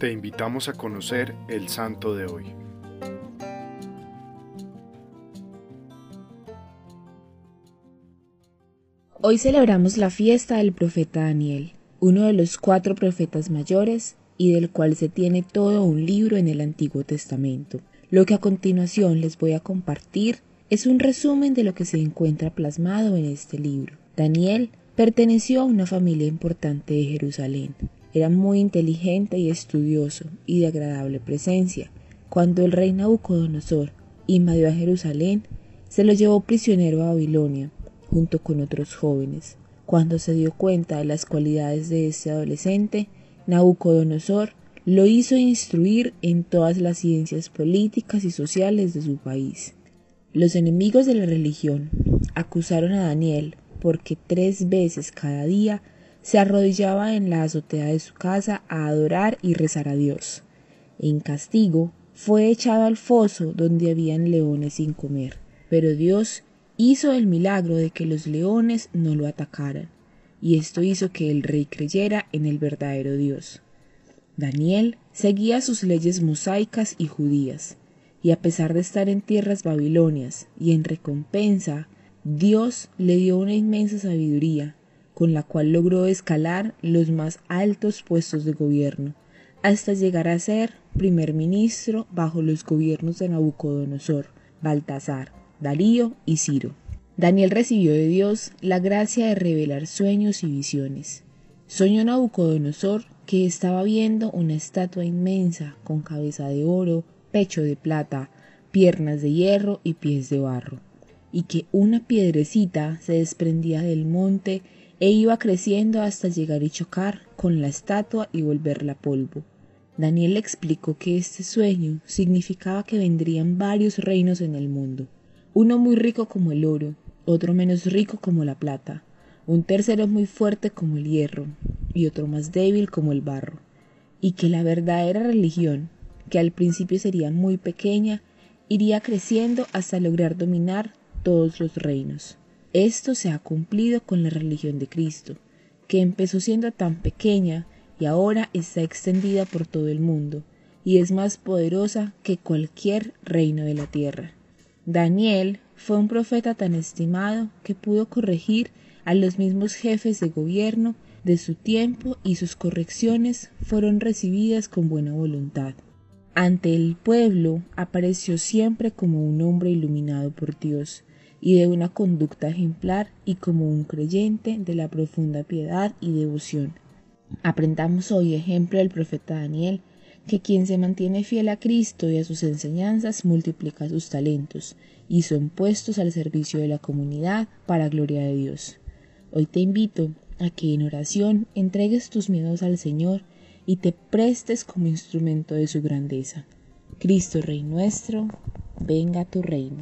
Te invitamos a conocer el santo de hoy. Hoy celebramos la fiesta del profeta Daniel, uno de los cuatro profetas mayores y del cual se tiene todo un libro en el Antiguo Testamento. Lo que a continuación les voy a compartir es un resumen de lo que se encuentra plasmado en este libro. Daniel perteneció a una familia importante de Jerusalén. Era muy inteligente y estudioso y de agradable presencia. Cuando el rey Nabucodonosor invadió a Jerusalén, se lo llevó prisionero a Babilonia, junto con otros jóvenes. Cuando se dio cuenta de las cualidades de este adolescente, Nabucodonosor lo hizo instruir en todas las ciencias políticas y sociales de su país. Los enemigos de la religión acusaron a Daniel porque tres veces cada día se arrodillaba en la azotea de su casa a adorar y rezar a Dios. En castigo fue echado al foso donde habían leones sin comer, pero Dios hizo el milagro de que los leones no lo atacaran, y esto hizo que el rey creyera en el verdadero Dios. Daniel seguía sus leyes mosaicas y judías, y a pesar de estar en tierras babilonias y en recompensa, Dios le dio una inmensa sabiduría con la cual logró escalar los más altos puestos de gobierno, hasta llegar a ser primer ministro bajo los gobiernos de Nabucodonosor, Baltasar, Darío y Ciro. Daniel recibió de Dios la gracia de revelar sueños y visiones. Soñó Nabucodonosor que estaba viendo una estatua inmensa con cabeza de oro, pecho de plata, piernas de hierro y pies de barro, y que una piedrecita se desprendía del monte e iba creciendo hasta llegar y chocar con la estatua y volverla polvo. Daniel explicó que este sueño significaba que vendrían varios reinos en el mundo, uno muy rico como el oro, otro menos rico como la plata, un tercero muy fuerte como el hierro y otro más débil como el barro, y que la verdadera religión, que al principio sería muy pequeña, iría creciendo hasta lograr dominar todos los reinos. Esto se ha cumplido con la religión de Cristo, que empezó siendo tan pequeña y ahora está extendida por todo el mundo y es más poderosa que cualquier reino de la tierra. Daniel fue un profeta tan estimado que pudo corregir a los mismos jefes de gobierno de su tiempo y sus correcciones fueron recibidas con buena voluntad. Ante el pueblo apareció siempre como un hombre iluminado por Dios, y de una conducta ejemplar y como un creyente de la profunda piedad y devoción. Aprendamos hoy ejemplo del profeta Daniel, que quien se mantiene fiel a Cristo y a sus enseñanzas multiplica sus talentos y son puestos al servicio de la comunidad para gloria de Dios. Hoy te invito a que en oración entregues tus miedos al Señor y te prestes como instrumento de su grandeza. Cristo Rey nuestro, venga tu reino.